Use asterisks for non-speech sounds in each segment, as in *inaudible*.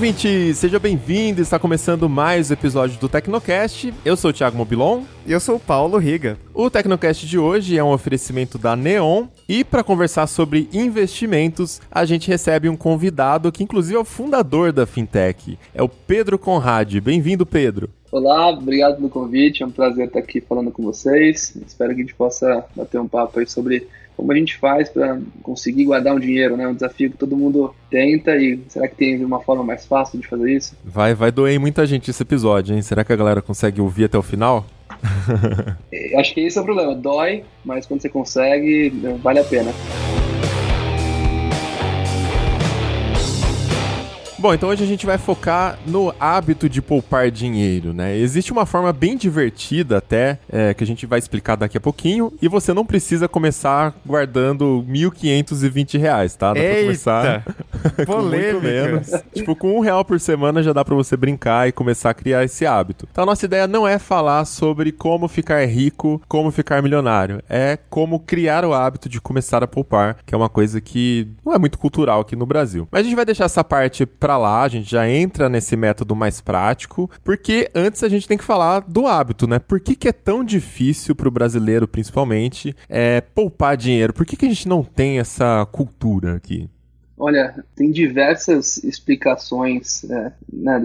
Ouvinte! Seja bem-vindo! Está começando mais um episódio do Tecnocast. Eu sou o Thiago Mobilon. E eu sou o Paulo Riga. O Tecnocast de hoje é um oferecimento da Neon. E para conversar sobre investimentos, a gente recebe um convidado que, inclusive, é o fundador da Fintech. É o Pedro Conrad. Bem-vindo, Pedro. Olá, obrigado pelo convite. É um prazer estar aqui falando com vocês. Espero que a gente possa bater um papo aí sobre como a gente faz para conseguir guardar um dinheiro, né? Um desafio que todo mundo tenta e será que tem uma forma mais fácil de fazer isso? Vai, vai doer muita gente esse episódio, hein? Será que a galera consegue ouvir até o final? *laughs* Acho que esse é o problema. Dói, mas quando você consegue, vale a pena. Bom, então hoje a gente vai focar no hábito de poupar dinheiro, né? Existe uma forma bem divertida até, é, que a gente vai explicar daqui a pouquinho, e você não precisa começar guardando 1.520 reais, tá? Dá Eita. pra começar *laughs* com muito menos. tipo, com um real por semana já dá para você brincar e começar a criar esse hábito. Então a nossa ideia não é falar sobre como ficar rico, como ficar milionário, é como criar o hábito de começar a poupar, que é uma coisa que não é muito cultural aqui no Brasil. Mas a gente vai deixar essa parte pra para lá, a gente já entra nesse método mais prático, porque antes a gente tem que falar do hábito, né? Por que, que é tão difícil para o brasileiro, principalmente, é, poupar dinheiro? Por que, que a gente não tem essa cultura aqui? Olha, tem diversas explicações é, né,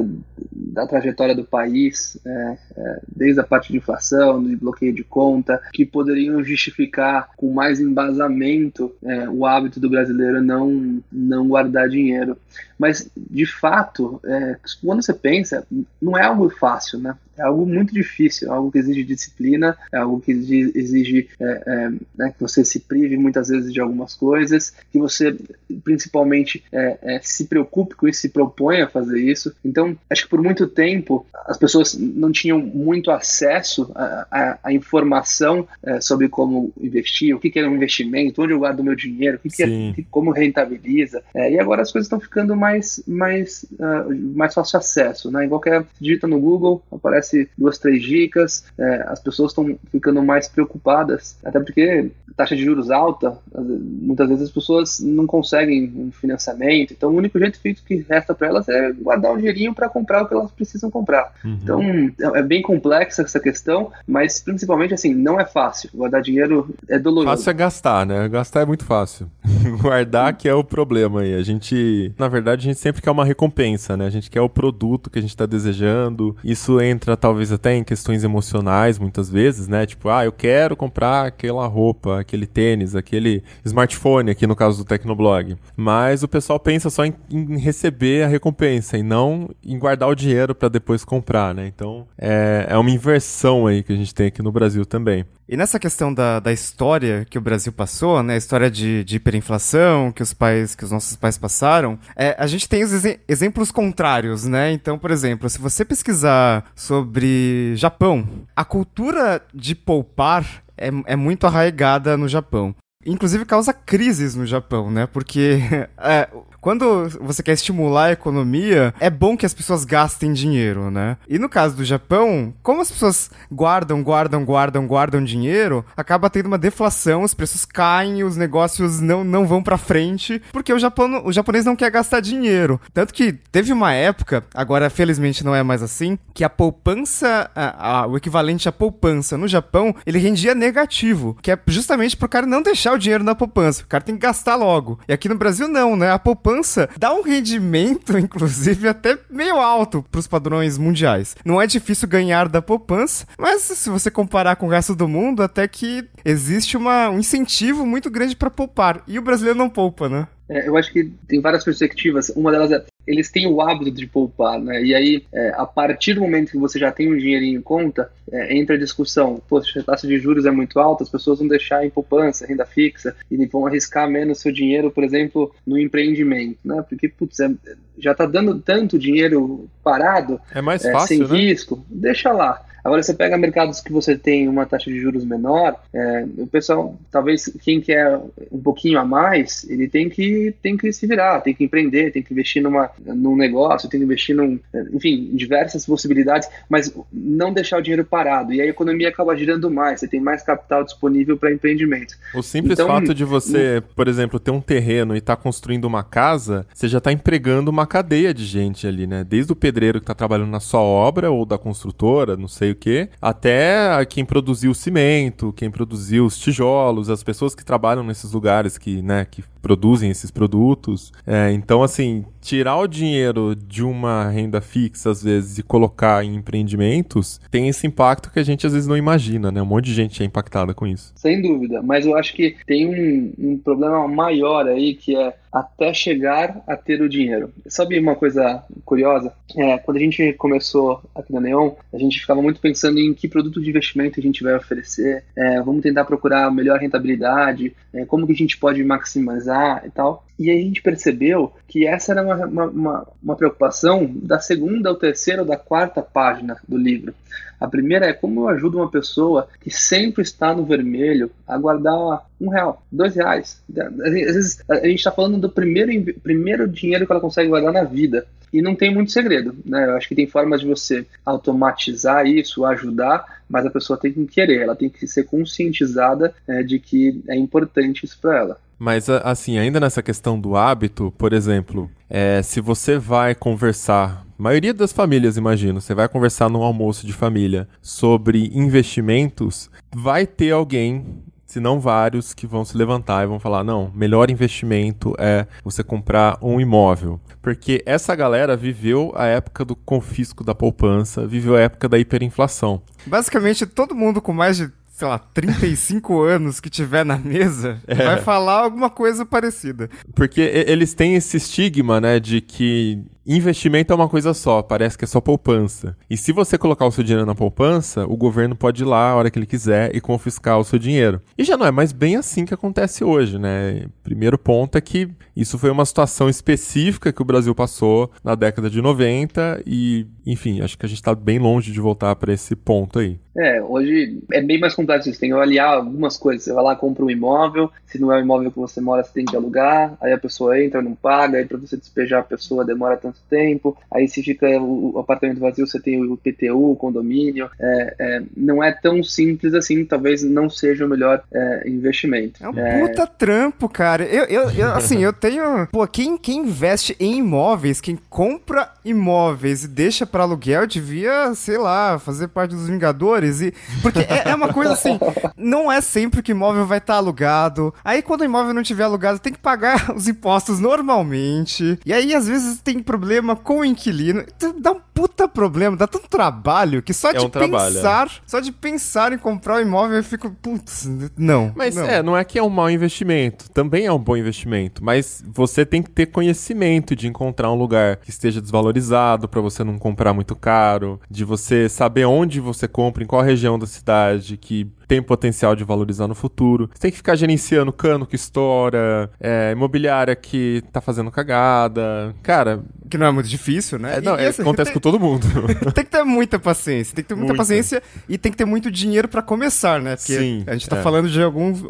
da, trajetória do país, é, é, desde a parte de inflação, de bloqueio de conta, que poderiam justificar com mais embasamento é, o hábito do brasileiro não, não guardar dinheiro. Mas, de fato, é, quando você pensa, não é algo fácil, né? É algo muito difícil, é algo que exige disciplina, é algo que exige é, é, né, que você se prive muitas vezes de algumas coisas, que você principalmente é, é, se preocupe com isso, se propõe a fazer isso. Então, acho que por muito tempo as pessoas não tinham muito acesso à informação sobre como investir, o que, que é um investimento, onde eu guardo meu dinheiro, o que, que como rentabiliza. e agora as coisas estão ficando mais, mais, uh, mais fácil acesso. Né? Em qualquer digita no Google, aparece duas, três dicas, é, as pessoas estão ficando mais preocupadas, até porque taxa de juros alta, muitas vezes as pessoas não conseguem um financiamento, então o único jeito que resta para elas é guardar um dinheirinho para comprar o que elas precisam comprar. Uhum. Então é, é bem complexa essa questão, mas principalmente assim, não é fácil. Guardar dinheiro é doloroso. Fácil é gastar, né? Gastar é muito fácil. *laughs* Guardar que é o problema aí. A gente, na verdade, a gente sempre quer uma recompensa, né? A gente quer o produto que a gente está desejando. Isso entra talvez até em questões emocionais muitas vezes, né? Tipo, ah, eu quero comprar aquela roupa, aquele tênis, aquele smartphone, aqui no caso do Tecnoblog. Mas o pessoal pensa só em, em receber a recompensa e não em guardar o dinheiro para depois comprar, né? Então é, é uma inversão aí que a gente tem aqui no Brasil também. E nessa questão da, da história que o Brasil passou, né, a história de, de hiperinflação que os pais, que os nossos pais passaram, é, a gente tem os ex exemplos contrários, né? Então, por exemplo, se você pesquisar sobre Japão, a cultura de poupar é, é muito arraigada no Japão inclusive causa crises no Japão, né? Porque *laughs* é, quando você quer estimular a economia, é bom que as pessoas gastem dinheiro, né? E no caso do Japão, como as pessoas guardam, guardam, guardam, guardam dinheiro, acaba tendo uma deflação, os preços caem, os negócios não, não vão para frente, porque o, Japão, o japonês não quer gastar dinheiro. Tanto que teve uma época, agora felizmente não é mais assim, que a poupança, a, a, o equivalente à poupança no Japão, ele rendia negativo, que é justamente pro cara não deixar o dinheiro na poupança. O cara tem que gastar logo. E aqui no Brasil não, né? A poupança poupança dá um rendimento, *laughs* inclusive, até meio alto para os padrões mundiais. Não é difícil ganhar da poupança, mas se você comparar com o resto do mundo, até que existe uma, um incentivo muito grande para poupar. E o brasileiro não poupa, né? É, eu acho que tem várias perspectivas. Uma delas é eles têm o hábito de poupar, né? E aí, é, a partir do momento que você já tem um dinheirinho em conta, é, entra a discussão, poxa, a taxa de juros é muito alta, as pessoas vão deixar em poupança, renda fixa, e vão arriscar menos seu dinheiro, por exemplo, no empreendimento, né? Porque, putz, é, já está dando tanto dinheiro parado, é mais fácil, sem né? risco, deixa lá. Agora, você pega mercados que você tem uma taxa de juros menor, é, o pessoal, talvez quem quer um pouquinho a mais, ele tem que, tem que se virar, tem que empreender, tem que investir numa, num negócio, tem que investir num, enfim, diversas possibilidades, mas não deixar o dinheiro parado. E aí a economia acaba girando mais, você tem mais capital disponível para empreendimento. O simples então, fato de você, por exemplo, ter um terreno e estar tá construindo uma casa, você já está empregando uma cadeia de gente ali, né? Desde o pedreiro que está trabalhando na sua obra ou da construtora, não sei o que, até quem produziu o cimento, quem produziu os tijolos, as pessoas que trabalham nesses lugares que, né, que produzem esses produtos. É, então, assim, tirar o dinheiro de uma renda fixa, às vezes, e colocar em empreendimentos, tem esse impacto que a gente às vezes não imagina, né? Um monte de gente é impactada com isso. Sem dúvida, mas eu acho que tem um, um problema maior aí que é até chegar a ter o dinheiro. Sabe uma coisa curiosa? É, quando a gente começou aqui na Neon, a gente ficava muito pensando em que produto de investimento a gente vai oferecer, é, vamos tentar procurar melhor rentabilidade, é, como que a gente pode maximizar e tal. E aí a gente percebeu que essa era uma, uma, uma, preocupação da segunda, ou terceira, ou da quarta página do livro. A primeira é como eu ajudo uma pessoa que sempre está no vermelho a guardar um real, dois reais. Às vezes a gente está falando do primeiro, primeiro dinheiro que ela consegue guardar na vida. E não tem muito segredo, né? Eu acho que tem formas de você automatizar isso, ajudar, mas a pessoa tem que querer, ela tem que ser conscientizada é, de que é importante isso para ela. Mas, assim, ainda nessa questão do hábito, por exemplo, é, se você vai conversar, maioria das famílias, imagino, você vai conversar num almoço de família sobre investimentos, vai ter alguém se não vários, que vão se levantar e vão falar: não, melhor investimento é você comprar um imóvel. Porque essa galera viveu a época do confisco da poupança, viveu a época da hiperinflação. Basicamente, todo mundo com mais de sei lá, 35 *laughs* anos que tiver na mesa, é. vai falar alguma coisa parecida. Porque eles têm esse estigma, né, de que investimento é uma coisa só, parece que é só poupança. E se você colocar o seu dinheiro na poupança, o governo pode ir lá a hora que ele quiser e confiscar o seu dinheiro. E já não é mais bem assim que acontece hoje, né? Primeiro ponto é que isso foi uma situação específica que o Brasil passou na década de 90 e, enfim, acho que a gente está bem longe de voltar para esse ponto aí. É, hoje é bem mais complexo. Você tem que avaliar algumas coisas. Você vai lá, compra um imóvel. Se não é o imóvel que você mora, você tem que alugar. Aí a pessoa entra, não paga. Aí para você despejar a pessoa demora tanto tempo. Aí se fica o apartamento vazio, você tem o PTU, o condomínio. É, é, não é tão simples assim. Talvez não seja o melhor é, investimento. É um puta trampo, cara. Eu, eu, eu, *laughs* assim, eu tenho. Pô, quem, quem investe em imóveis, quem compra imóveis e deixa para aluguel, devia, sei lá, fazer parte dos Vingadores e. Porque é, é, uma coisa assim, *laughs* não é sempre que o imóvel vai estar tá alugado. Aí quando o imóvel não estiver alugado, tem que pagar *laughs* os impostos normalmente. E aí, às vezes, tem problema com o inquilino. Então, dá um puta problema, dá tanto trabalho que só é de um pensar, só de pensar em comprar o um imóvel eu fico, putz, não. Mas não. é, não é que é um mau investimento, também é um bom investimento, mas você tem que ter conhecimento de encontrar um lugar que esteja desvalorizado para você não comprar muito caro, de você saber onde você compra, em qual região da cidade, que tem potencial de valorizar no futuro. Você tem que ficar gerenciando cano que estoura, é, imobiliária que tá fazendo cagada. Cara. Que não é muito difícil, né? É, não, e, é, acontece tem, com todo mundo. *laughs* tem que ter muita paciência, tem que ter muita, muita. paciência e tem que ter muito dinheiro para começar, né? Porque Sim, a gente tá é. falando de alguns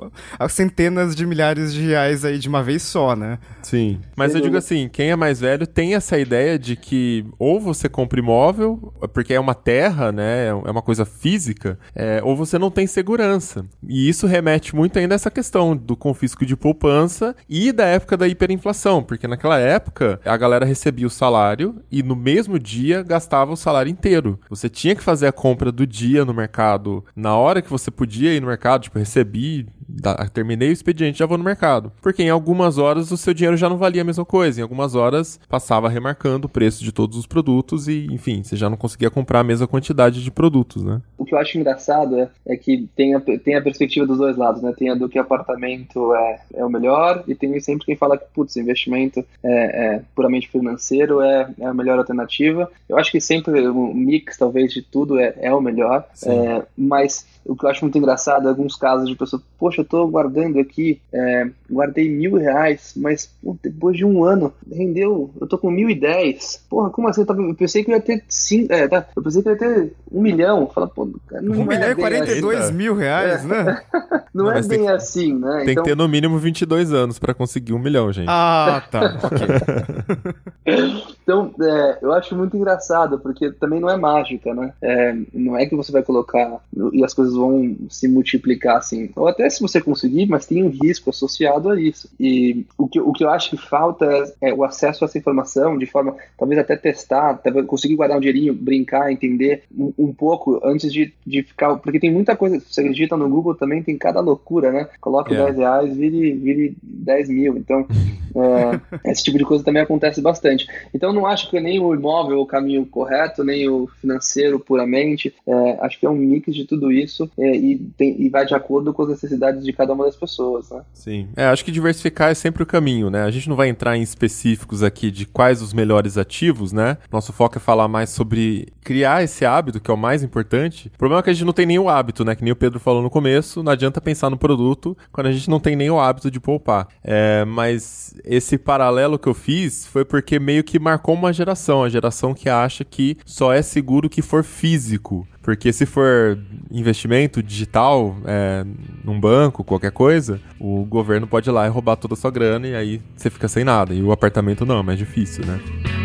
centenas de milhares de reais aí de uma vez só, né? Sim. Mas eu digo assim, quem é mais velho tem essa ideia de que ou você compra imóvel, porque é uma terra, né? É uma coisa física, é, ou você não tem segurança segurança. E isso remete muito ainda a essa questão do confisco de poupança e da época da hiperinflação, porque naquela época a galera recebia o salário e no mesmo dia gastava o salário inteiro. Você tinha que fazer a compra do dia no mercado na hora que você podia ir no mercado, tipo, recebi terminei o expediente, já vou no mercado. Porque em algumas horas o seu dinheiro já não valia a mesma coisa. Em algumas horas passava remarcando o preço de todos os produtos e, enfim, você já não conseguia comprar a mesma quantidade de produtos, né? O que eu acho engraçado é, é que tem a, tem a perspectiva dos dois lados, né? Tem a do que apartamento é, é o melhor e tem sempre quem fala que, putz, investimento é, é puramente financeiro é, é a melhor alternativa. Eu acho que sempre um mix, talvez, de tudo é, é o melhor, é, mas o que eu acho muito engraçado é alguns casos de pessoa, poxa, eu tô guardando aqui, é, guardei mil reais, mas pô, depois de um ano rendeu, eu tô com mil e dez. Porra, como assim? Eu pensei que eu ia ter cinco, é, tá, eu pensei que eu ia ter um milhão. Fala, pô, não um é milhão e 42 assim. mil reais, é. né? *laughs* não, não é bem assim, né? Tem então... que ter no mínimo 22 anos para conseguir um milhão, gente. Ah, tá. *laughs* então, é, eu acho muito engraçado, porque também não é mágica, né? É, não é que você vai colocar e as coisas vão se multiplicar assim. Ou até se você conseguir, mas tem um risco associado a isso. E o que, o que eu acho que falta é, é o acesso a essa informação de forma, talvez até testar, talvez conseguir guardar um dinheirinho, brincar, entender um, um pouco antes de, de ficar. Porque tem muita coisa, você acredita no Google também, tem cada loucura, né? Coloque yeah. 10 reais, vire, vire 10 mil. Então, é, *laughs* esse tipo de coisa também acontece bastante. Então, não acho que nem o imóvel é o caminho correto, nem o financeiro puramente. É, acho que é um mix de tudo isso é, e, tem, e vai de acordo com as necessidades de cada uma das pessoas, né? Sim. É, acho que diversificar é sempre o caminho, né? A gente não vai entrar em específicos aqui de quais os melhores ativos, né? Nosso foco é falar mais sobre criar esse hábito, que é o mais importante. O problema é que a gente não tem o hábito, né? Que nem o Pedro falou no começo, não adianta pensar no produto quando a gente não tem nem o hábito de poupar. É, mas esse paralelo que eu fiz foi porque meio que marcou uma geração, a geração que acha que só é seguro que for físico. Porque se for investimento digital, é, num banco, qualquer coisa, o governo pode ir lá e roubar toda a sua grana e aí você fica sem nada. E o apartamento não, é mais difícil, né?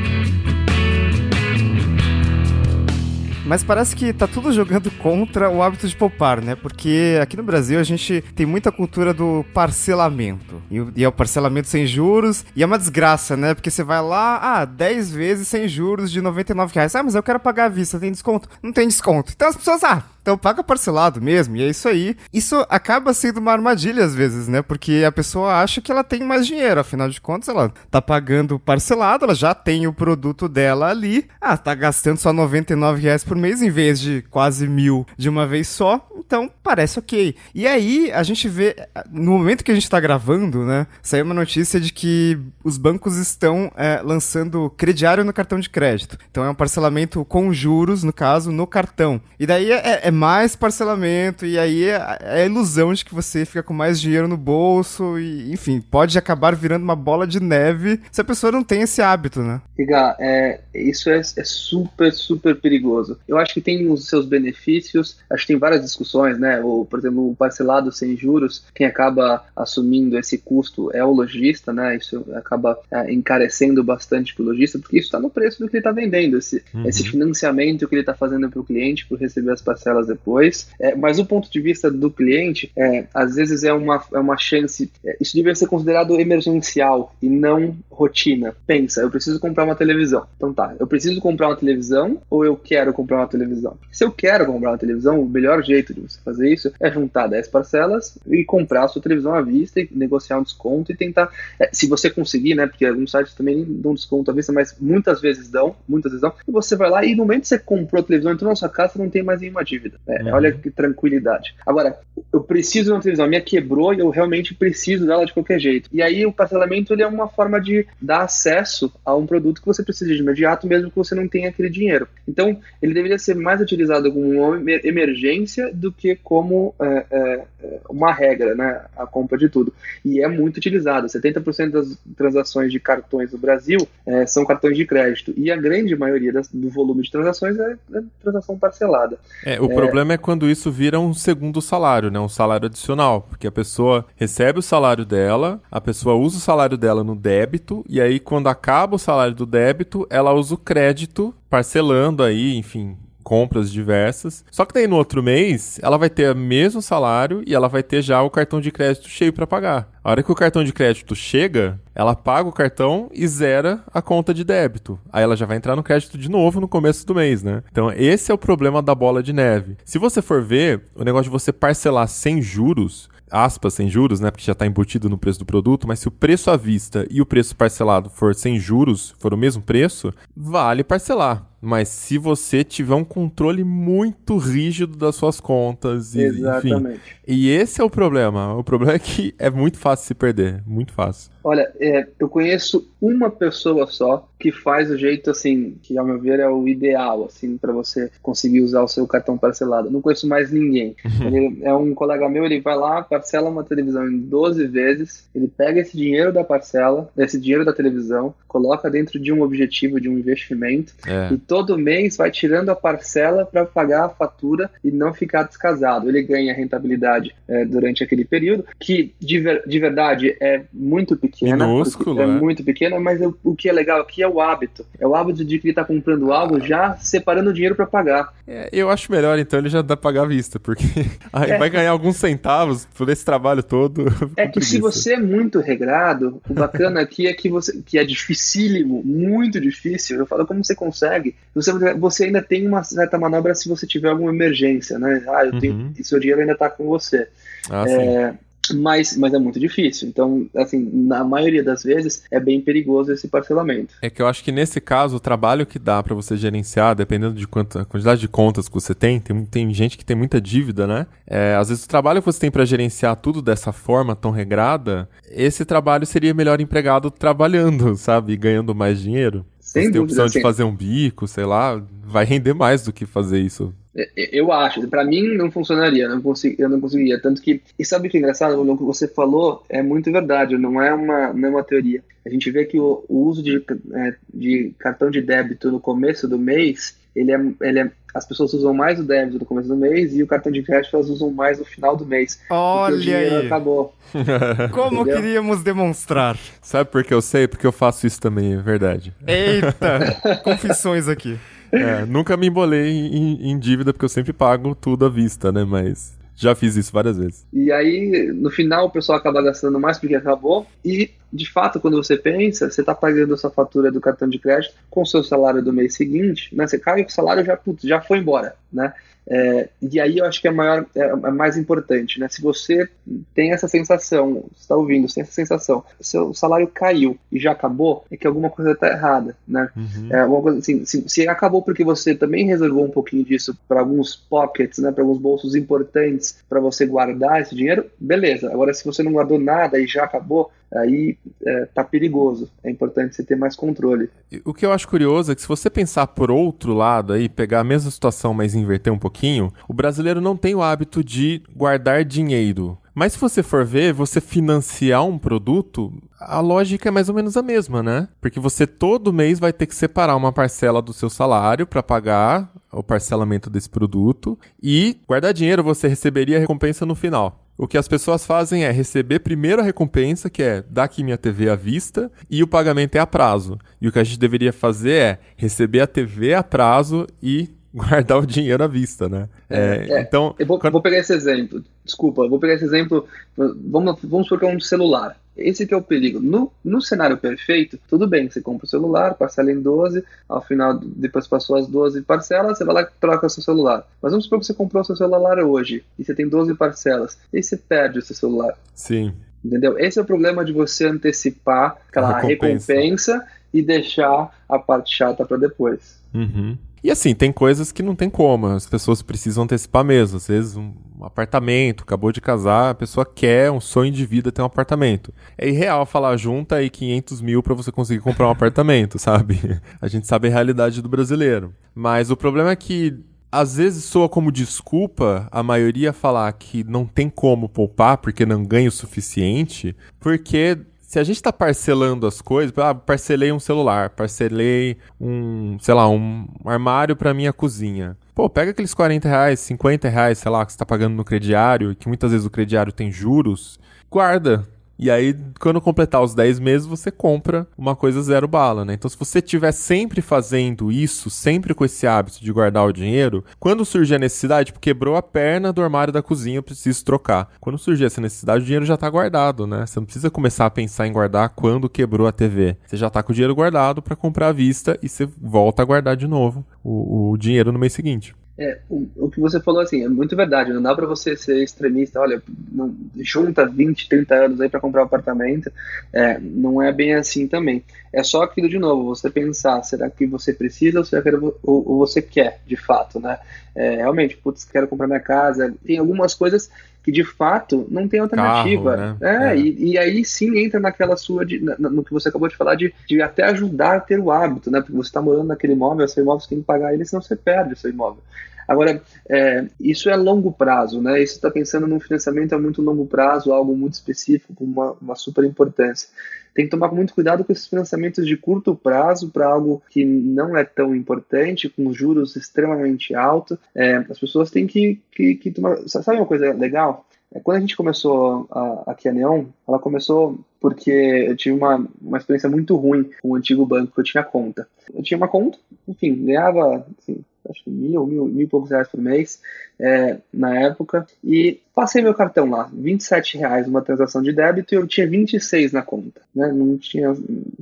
Mas parece que tá tudo jogando *laughs* contra o hábito de poupar, né? Porque aqui no Brasil a gente tem muita cultura do parcelamento. E, é o parcelamento sem juros. E é uma desgraça, né? Porque você vai lá, ah, 10 vezes sem juros de 99 reais. Ah, mas eu quero pagar à vista, tem desconto? Não tem desconto. Então as pessoas, ah, então paga parcelado mesmo, e é isso aí. Isso acaba sendo uma armadilha às vezes, né? Porque a pessoa acha que ela tem mais dinheiro, afinal de contas ela tá pagando parcelado, ela já tem o produto dela ali. Ah, tá gastando só 99 reais por mês em vez de quase mil de uma vez só, então parece ok. E aí a gente vê, no momento que a gente tá gravando, né? Saiu uma notícia de que os bancos estão é, lançando crediário no cartão de crédito. Então é um parcelamento com juros, no caso, no cartão. E daí é, é é mais parcelamento, e aí é, é, a ilusão de que você fica com mais dinheiro no bolso, e enfim, pode acabar virando uma bola de neve se a pessoa não tem esse hábito, né? Riga, é, isso é, é super, super perigoso. Eu acho que tem os seus benefícios, acho que tem várias discussões, né? O, por exemplo, o parcelado sem juros, quem acaba assumindo esse custo é o lojista, né? Isso acaba é, encarecendo bastante para o lojista, porque isso está no preço do que ele está vendendo, esse, uhum. esse financiamento que ele está fazendo para o cliente por receber as parcelas elas depois. É, mas o ponto de vista do cliente, é, às vezes é uma, é uma chance. É, isso deveria ser considerado emergencial e não rotina. Pensa, eu preciso comprar uma televisão. Então tá, eu preciso comprar uma televisão ou eu quero comprar uma televisão? Se eu quero comprar uma televisão, o melhor jeito de você fazer isso é juntar 10 parcelas e comprar a sua televisão à vista e negociar um desconto e tentar. É, se você conseguir, né? Porque alguns sites também dão desconto à vista, mas muitas vezes dão, muitas vezes dão. E você vai lá e no momento que você comprou a televisão, entrou na sua casa, não tem mais nenhuma dívida. É, uhum. Olha que tranquilidade. Agora, eu preciso de uma televisão, a minha quebrou e eu realmente preciso dela de qualquer jeito. E aí o parcelamento ele é uma forma de dar acesso a um produto que você precisa de imediato, mesmo que você não tenha aquele dinheiro. Então, ele deveria ser mais utilizado como uma emergência do que como é, é, é, uma regra, né? A compra de tudo. E é muito utilizado. 70% das transações de cartões no Brasil é, são cartões de crédito. E a grande maioria das, do volume de transações é, é transação parcelada. É, o problema é quando isso vira um segundo salário, né? Um salário adicional. Porque a pessoa recebe o salário dela, a pessoa usa o salário dela no débito, e aí quando acaba o salário do débito, ela usa o crédito, parcelando aí, enfim, compras diversas. Só que daí no outro mês, ela vai ter o mesmo salário e ela vai ter já o cartão de crédito cheio para pagar. A hora que o cartão de crédito chega, ela paga o cartão e zera a conta de débito. Aí ela já vai entrar no crédito de novo no começo do mês, né? Então esse é o problema da bola de neve. Se você for ver, o negócio de você parcelar sem juros, aspas, sem juros, né? Porque já está embutido no preço do produto, mas se o preço à vista e o preço parcelado for sem juros, for o mesmo preço, vale parcelar. Mas se você tiver um controle muito rígido das suas contas, e, Exatamente. enfim. E esse é o problema. O problema é que é muito fácil se perder. Muito fácil. Olha, é, eu conheço uma pessoa só que faz o jeito assim, que ao meu ver é o ideal, assim, para você conseguir usar o seu cartão parcelado. Não conheço mais ninguém. Ele é um colega meu, ele vai lá, parcela uma televisão em 12 vezes, ele pega esse dinheiro da parcela, esse dinheiro da televisão, coloca dentro de um objetivo, de um investimento, É. e todo mês vai tirando a parcela para pagar a fatura e não ficar descasado. Ele ganha rentabilidade é, durante aquele período, que de, ver- de verdade é muito pequena. Minúsculo, porque é, é. muito pequena, mas o, o que é legal aqui é o hábito. É o hábito de que ele está comprando algo já separando o dinheiro para pagar. É, eu acho melhor, então, ele já dá pagar à vista, porque *laughs* aí É. vai ganhar alguns centavos por esse trabalho todo. *laughs* É que se você é muito regrado, o bacana aqui é que você que é dificílimo, muito difícil. Eu falo como você consegue. Você, você ainda tem uma certa manobra se você tiver alguma emergência, né? Ah, eu tenho, Uhum. seu dinheiro ainda está com você. Ah. É, mas, mas é muito difícil. Então, assim, na maioria das vezes é bem perigoso esse parcelamento. É que eu acho que nesse caso, o trabalho que dá pra você gerenciar, dependendo de quanta a quantidade de contas que você tem, tem, tem gente que tem muita dívida, né? É, às vezes o trabalho que você tem pra gerenciar tudo dessa forma tão regrada, esse trabalho seria melhor empregado trabalhando, *laughs* sabe? E ganhando mais dinheiro. Sem você tem a opção de assim. fazer um bico, sei lá, vai render mais do que fazer isso. É, Eu acho, Pra mim não funcionaria, não consegui, eu não conseguiria. Tanto que, e sabe o que é engraçado? O que você falou é muito verdade, não é uma, não é uma teoria. A gente vê que o, o uso de, é, de cartão de débito no começo do mês, ele é, ele é, as pessoas usam mais o débito no começo do mês e o cartão de crédito elas usam mais no final do mês. o Olha dinheiro aí. acabou. *laughs* Como Entendeu? queríamos demonstrar. Sabe por que eu sei? Porque eu faço isso também, é verdade. Eita, *laughs* confissões aqui. É, nunca me embolei em, em dívida, porque eu sempre pago tudo à vista, né? Mas já fiz isso várias vezes. E aí, no final, o pessoal acaba gastando mais porque acabou. E, de fato, quando você pensa, você está pagando a sua fatura do cartão de crédito com o seu salário do mês seguinte, né? Você cai o salário já, putz, já foi embora, né? É, e aí eu acho que é, maior, é, é mais importante, né? Se você tem essa sensação, está ouvindo, você tem essa sensação, seu salário caiu e já acabou, é que alguma coisa está errada, né? É, alguma coisa assim, se, se acabou porque você também reservou um pouquinho disso para alguns pockets, né, para alguns bolsos importantes para você guardar esse dinheiro, beleza. Agora, se você não guardou nada e já acabou, aí é, tá perigoso. É importante você ter mais controle. O que eu acho curioso é que se você pensar por outro lado aí, pegar a mesma situação, mas inverter um pouquinho, o brasileiro não tem o hábito de guardar dinheiro. Mas se você for ver, você financiar um produto, a lógica é mais ou menos a mesma, né? Porque você todo mês vai ter que separar uma parcela do seu salário para pagar o parcelamento desse produto e guardar dinheiro você receberia a recompensa no final. O que as pessoas fazem é receber primeiro a recompensa, que é dar aqui minha TV à vista, e o pagamento é a prazo. E o que a gente deveria fazer é receber a TV a prazo e *laughs* guardar o dinheiro à vista, né? É, É, então, Eu vou, quando- vou pegar esse exemplo. Desculpa, eu vou pegar esse exemplo. Vamos, vamos supor que é um celular. Esse que é o perigo. No, no cenário perfeito, tudo bem, você compra o celular, parcela em 12, ao final, depois passou as 12 parcelas, você vai lá e troca o seu celular. Mas vamos supor que você comprou o seu celular hoje, e você tem 12 parcelas, e você perde o seu celular. sim. Entendeu? Esse é o problema de você antecipar aquela A recompensa. recompensa e deixar a parte chata para depois. Uhum. E assim, tem coisas que não tem como, as pessoas precisam antecipar mesmo. Às vezes, um apartamento, acabou de casar, a pessoa quer, um sonho de vida ter um apartamento. É irreal falar junta aí 500 mil pra você conseguir comprar um apartamento, *laughs* sabe? A gente sabe a realidade do brasileiro. Mas o problema é que às vezes soa como desculpa a maioria falar que não tem como poupar porque não ganha o suficiente, porque se a gente tá parcelando as coisas, ah, parcelei um celular, parcelei um, sei lá, um armário pra minha cozinha. Pô, pega aqueles 40 reais, 50 reais, sei lá, que você tá pagando no crediário, que muitas vezes o crediário tem juros, guarda. E aí, quando completar os 10 meses, você compra uma coisa zero bala, né? Então, se você estiver sempre fazendo isso, sempre com esse hábito de guardar o dinheiro, quando surgir a necessidade, tipo, quebrou a perna do armário da cozinha, eu preciso trocar. Quando surgir essa necessidade, o dinheiro já tá guardado, né? Você não precisa começar a pensar em guardar quando quebrou a TV. Você já tá com o dinheiro guardado para comprar à vista e você volta a guardar de novo o, o dinheiro no mês seguinte. É, o, o que você falou assim, é muito verdade. Não dá para você ser extremista. Olha, não, junta 20, 30 anos aí para comprar um apartamento. É, não é bem assim também. É só aquilo de novo, você pensar, será que você precisa ou, será que, ou, ou você quer, de fato, né? É, realmente, putz, quero comprar minha casa. Tem algumas coisas que de fato não tem alternativa. Carro, né? é, é. E, e, aí sim entra naquela sua, de, na, no que você acabou de falar, de, de até ajudar a ter o hábito, né? Porque você está morando naquele imóvel, seu imóvel você tem que pagar ele, senão você perde o seu imóvel. Agora, é, isso é longo prazo, né? Isso está pensando num financiamento a muito longo prazo, algo muito específico, com uma, uma super importância. Tem que tomar muito cuidado com esses financiamentos de curto prazo para algo que não é tão importante, com juros extremamente altos. É, as pessoas têm que, que, que tomar. Sabe uma coisa legal? É, quando a gente começou a, aqui a Neon, ela começou porque eu tive uma, uma experiência muito ruim com o antigo banco que eu tinha conta. Eu tinha uma conta, enfim, ganhava assim, acho que mil, mil, mil e poucos reais por mês é, na época, e passei meu cartão lá, 27 reais uma transação de débito e eu tinha 26 na conta, né? Não tinha,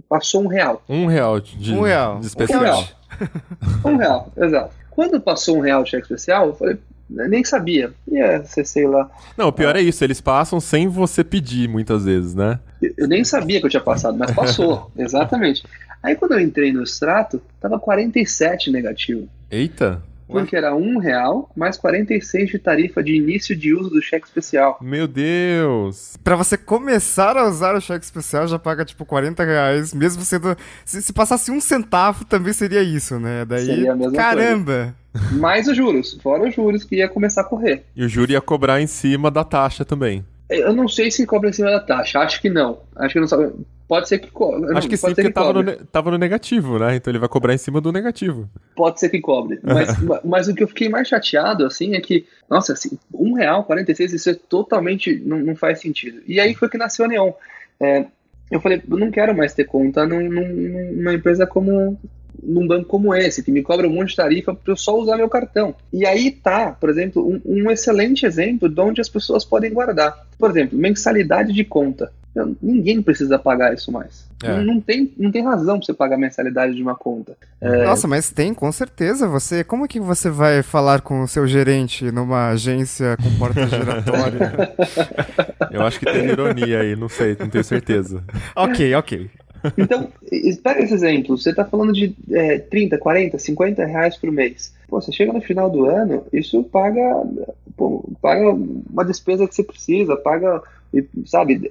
passou um real. Um real de, um real. de especial. Um real, *laughs* um real exato. Quando passou um real de cheque especial, eu falei, nem sabia. Ia ser, sei lá. Não, o pior é. é isso, eles passam sem você pedir muitas vezes, né? Eu nem sabia que eu tinha passado, mas passou, *laughs* exatamente. Aí quando eu entrei no extrato, tava 47 negativo. Eita! Porque era um real mais 46 de tarifa de início de uso do cheque especial. Meu Deus! Pra você começar a usar o cheque especial, já paga tipo 40 reais, mesmo sendo. Se, se passasse um centavo, também seria isso, né? Daí. Seria a mesma caramba! Coisa. Mais os juros, fora os juros que ia começar a correr. E o juro ia cobrar em cima da taxa também. Eu não sei se cobra em cima da taxa, acho que não. Acho que não sabe. Pode ser que cobre. Acho que sim, porque tava no, tava no, negativo, né? Então ele vai cobrar em cima do negativo. Pode ser que cobre. *laughs* Mas, mas o que eu fiquei mais chateado, assim, é que, nossa, assim, um real, 46, isso é totalmente. Não, não faz sentido. E aí foi que nasceu a Neon. É, eu falei, eu não quero mais ter conta num, numa empresa como num banco como esse, que me cobra um monte de tarifa para eu só usar meu cartão. E aí tá, por exemplo, um, um, excelente exemplo de onde as pessoas podem guardar. Por exemplo, mensalidade de conta. Ninguém precisa pagar isso mais. É. Não, não, tem, não tem razão pra você pagar a mensalidade de uma conta. É... Nossa, mas tem, com certeza. Você, como é que você vai falar com o seu gerente numa agência com porta *laughs* giratória? Eu acho que tem ironia aí, não sei, não tenho certeza. ok, ok. Então, pega esse exemplo. Você está falando de é, 30, 40, 50 reais por mês. Pô, você chega no final do ano, isso paga, pô, paga uma despesa que você precisa, paga sabe,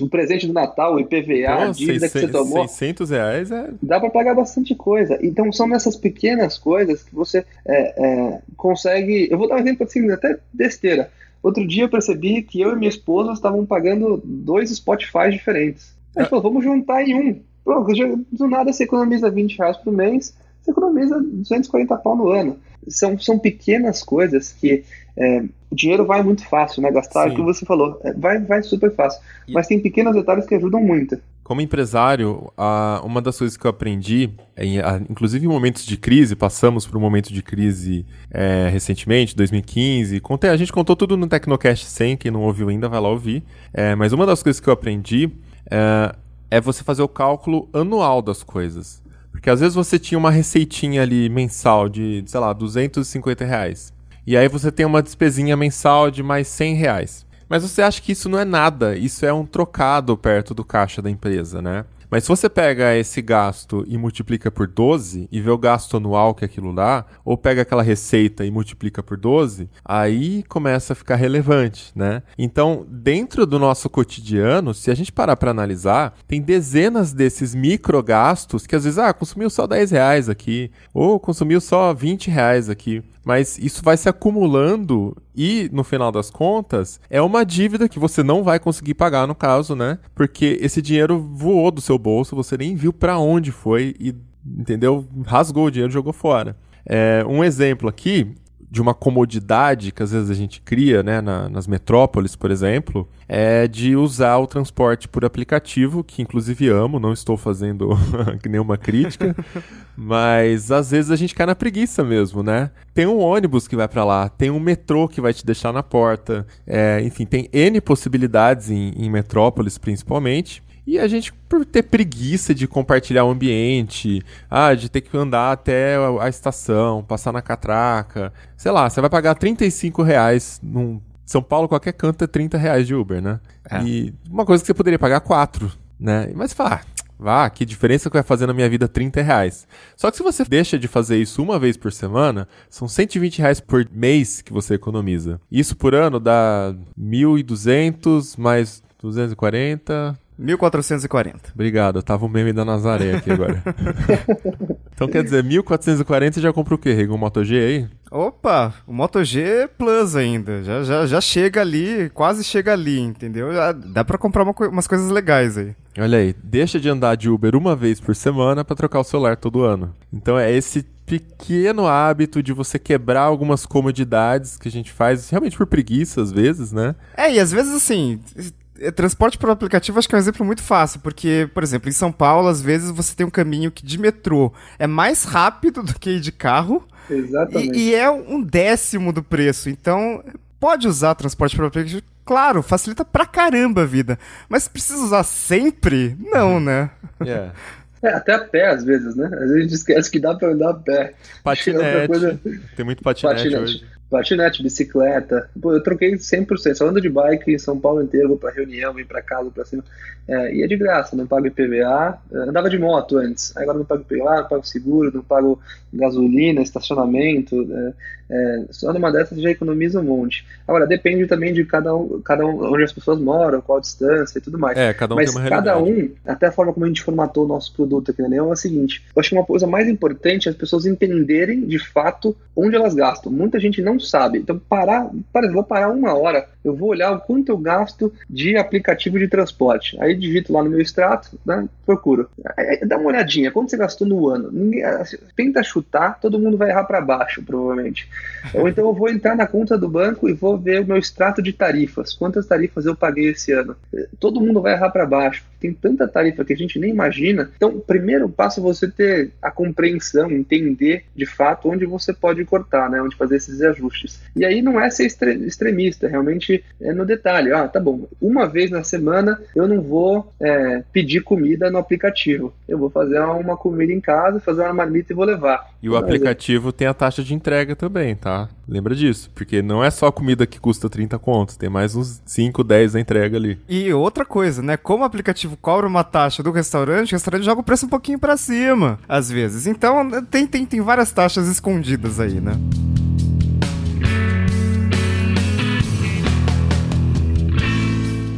o presente do Natal, o IPVA, a dívida 600, que você tomou. 600 reais é. Dá para pagar bastante coisa. Então são nessas pequenas coisas que você é, é, consegue. Eu vou dar um exemplo assim, até besteira. Outro dia eu percebi que eu e minha esposa estavam pagando dois Spotify diferentes. A gente falou, vamos juntar em um. Pronto, do nada você economiza 20 reais por mês, você economiza 240 pau no ano. São, são pequenas coisas que é, o dinheiro vai muito fácil, né? Gastar, o que você falou, é, vai, vai super fácil. E... Mas tem pequenos detalhes que ajudam muito. Como empresário, a, uma das coisas que eu aprendi, em, a, inclusive em momentos de crise, passamos por um momento de crise é, recentemente, 2015. Contei, a gente contou tudo no Tecnocast 100, quem não ouviu ainda vai lá ouvir. É, mas uma das coisas que eu aprendi é, é você fazer o cálculo anual das coisas. Porque às vezes você tinha uma receitinha ali mensal de, sei lá, 250 reais. E aí você tem uma despesinha mensal de mais 100 reais. Mas você acha que isso não é nada, isso é um trocado perto do caixa da empresa, né? Mas se você pega esse gasto e multiplica por 12 e vê o gasto anual que aquilo dá, ou pega aquela receita e multiplica por 12, aí começa a ficar relevante, né? Então, dentro do nosso cotidiano, se a gente parar para analisar, tem dezenas desses micro gastos que às vezes, ah, consumiu só 10 reais aqui, ou consumiu só 20 reais aqui mas isso vai se acumulando e, no final das contas, é uma dívida que você não vai conseguir pagar, no caso, né? Porque esse dinheiro voou do seu bolso, você nem viu para onde foi e, entendeu? Rasgou o dinheiro e jogou fora. É, um exemplo aqui de uma comodidade que às vezes a gente cria né, na, nas metrópoles, por exemplo, é de usar o transporte por aplicativo, que inclusive amo, não estou fazendo *laughs* nenhuma crítica, *laughs* mas às vezes a gente cai na preguiça mesmo, né? Tem um ônibus que vai para lá, tem um metrô que vai te deixar na porta, é, enfim, tem N possibilidades em, em metrópoles principalmente. E a gente, por ter preguiça de compartilhar o ambiente, ah, de ter que andar até a estação, passar na catraca, sei lá, você vai pagar 35 reais num. São Paulo, qualquer canto é 30 reais de Uber, né? É. E uma coisa que você poderia pagar 4, né? Mas você fala, ah, Ah, que diferença que vai fazer na minha vida 30 reais. Só que se você deixa de fazer isso uma vez por semana, são 120 reais por mês que você economiza. Isso por ano dá 1.200 mais 240, 1440. Obrigado, eu tava o meme da Nazaré aqui agora. *laughs* então quer dizer, 1440 já comprou o quê, Rego? Um Moto G aí? Opa, o Moto G Plus ainda. Já, já, já chega ali, quase chega ali, entendeu? Já dá pra comprar uma, umas coisas legais aí. Olha aí, deixa de andar de Uber uma vez por semana para trocar o celular todo ano. Então é esse pequeno hábito de você quebrar algumas comodidades que a gente faz realmente por preguiça às vezes, né? É, e às vezes assim, transporte por aplicativo acho que é um exemplo muito fácil, porque, por exemplo, em São Paulo, às vezes você tem um caminho que de metrô é mais rápido do que de carro. Exatamente. E, e é um décimo do preço. Então, pode usar transporte por aplicativo. Claro, facilita pra caramba a vida. Mas precisa usar sempre? Não, né? Yeah. É, até a pé, às vezes, né? Às vezes a gente esquece que dá pra andar a pé. Patinete. Coisa... Tem muito patinete, patinete. hoje patinete, bicicleta. Pô, eu troquei 100%. Só ando de bike em São Paulo inteiro, vou pra reunião, vim pra casa, pra cima. É, e é de graça, não pago IPVA. É, andava de moto antes, agora não pago IPVA, não pago seguro, não pago gasolina, estacionamento. É, é, só numa dessas já economiza um monte. Agora, depende também de cada um, cada um onde as pessoas moram, qual a distância e tudo mais. É, cada um Mas tem uma cada um, até a forma como a gente formatou o nosso produto aqui na Neon é a seguinte: eu acho que uma coisa mais importante é as pessoas entenderem de fato onde elas gastam. Muita gente não sabe. Então, parar, exemplo, vou parar uma hora, eu vou olhar o quanto eu gasto de aplicativo de transporte. Aí digito lá no meu extrato, né? Procuro. Aí, dá uma olhadinha, quanto você gastou no ano? Ninguém, assim, tenta chutar, todo mundo vai errar para baixo, provavelmente. Ou então eu vou entrar na conta do banco e vou ver o meu extrato de tarifas. Quantas tarifas eu paguei esse ano? Todo mundo vai errar para baixo. Tem tanta tarifa que a gente nem imagina. Então, o primeiro passo é você ter a compreensão, entender de fato onde você pode cortar, né? Onde fazer esses ajustes. E aí não é ser extremista, realmente é no detalhe. Ah, tá bom. Uma vez na semana eu não vou é, pedir comida no aplicativo. Eu vou fazer uma comida em casa, fazer uma marmita e vou levar. E o aplicativo tem a taxa de entrega também, tá? Lembra disso, porque não é só comida que custa 30 contos, tem mais uns 5, 10 na entrega ali. E outra coisa, né? Como o aplicativo cobra uma taxa do restaurante, o restaurante joga o preço um pouquinho para cima, às vezes. Então, tem, tem, tem várias taxas escondidas aí, né?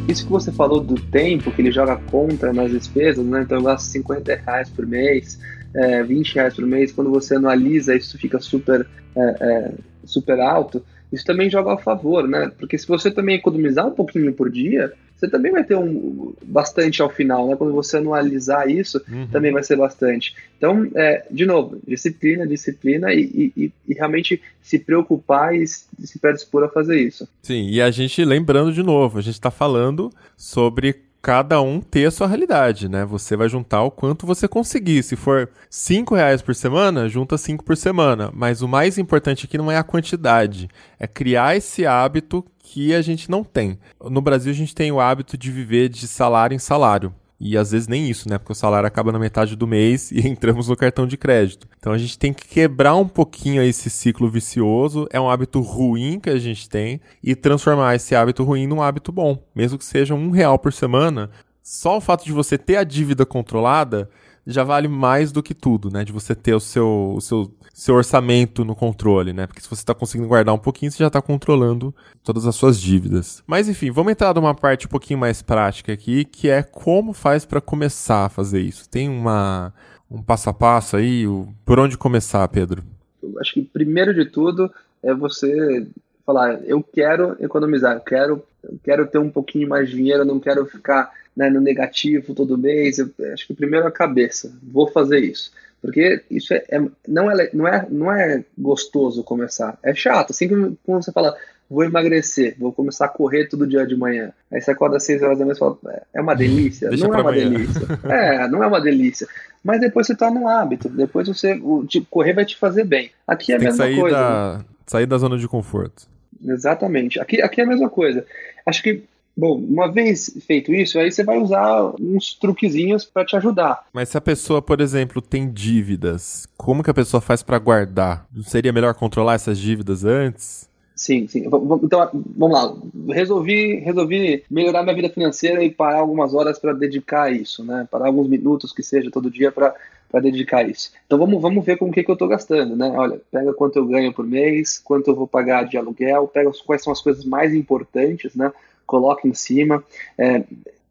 Isso que você falou do tempo, que ele joga contra nas despesas, né? Então eu gasto 50 reais por mês, é, 20 reais por mês. Quando você analisa, isso fica super, é, é, super alto. Isso também joga a favor, né? Porque se você também economizar um pouquinho por dia, você também vai ter um bastante ao final, né? Quando você anualizar isso, uhum. também vai ser bastante. Então, é, de novo, disciplina, disciplina e, e, e, realmente se preocupar e se predispor a fazer isso. Sim, e a gente lembrando de novo, a gente está falando sobre cada um ter a sua realidade, né? Você vai juntar o quanto você conseguir. Se for cinco reais por semana, junta cinco por semana. Mas o mais importante aqui não é a quantidade, é criar esse hábito que a gente não tem. No Brasil, a gente tem o hábito de viver de salário em salário. E às vezes nem isso, né? Porque o salário acaba na metade do mês *laughs* e entramos no cartão de crédito. Então a gente tem que quebrar um pouquinho esse ciclo vicioso. É um hábito ruim que a gente tem e transformar esse hábito ruim num hábito bom. Mesmo que seja um real por semana, só o fato de você ter a dívida controlada já vale mais do que tudo, né? De você ter o seu, o seu, seu orçamento no controle, né? Porque se você está conseguindo guardar um pouquinho, você já está controlando todas as suas dívidas. Mas enfim, vamos entrar numa parte um pouquinho mais prática aqui, que é como faz para começar a fazer isso. Tem uma, um passo a passo aí? Por onde começar, Pedro? Eu acho que primeiro de tudo é você falar, eu quero economizar, eu quero, eu quero ter um pouquinho mais de dinheiro, eu não quero ficar né, no negativo todo mês. Eu, acho que primeiro a cabeça, vou fazer isso. Porque isso é, é, não, é, não, é, não é gostoso começar. É chato. Assim como, você fala, vou emagrecer, vou começar a correr todo dia de manhã. Aí você acorda às 6 horas da manhã e fala, é, é uma delícia? Deixa não é uma delícia. é, não é uma delícia. Mas depois você tá no hábito, depois você, o, tipo, correr vai te fazer bem. Aqui é a mesma sair coisa. Da, né? Sair da zona de conforto. Exatamente. Aqui, aqui é a mesma coisa. Acho que Bom, uma vez feito isso, aí você vai usar uns truquezinhos para te ajudar. Mas se a pessoa, por exemplo, tem dívidas, como que a pessoa faz para guardar? Não seria melhor controlar essas dívidas antes? Sim, sim. Então, vamos lá. Resolvi, resolvi melhorar minha vida financeira e parar algumas horas para dedicar a isso, né? Parar alguns minutos que seja todo dia para para dedicar a isso. Então vamos, vamos ver com o que, que eu estou gastando, né? Olha, pega quanto eu ganho por mês, quanto eu vou pagar de aluguel, pega quais são as coisas mais importantes, né? Coloca em cima. É,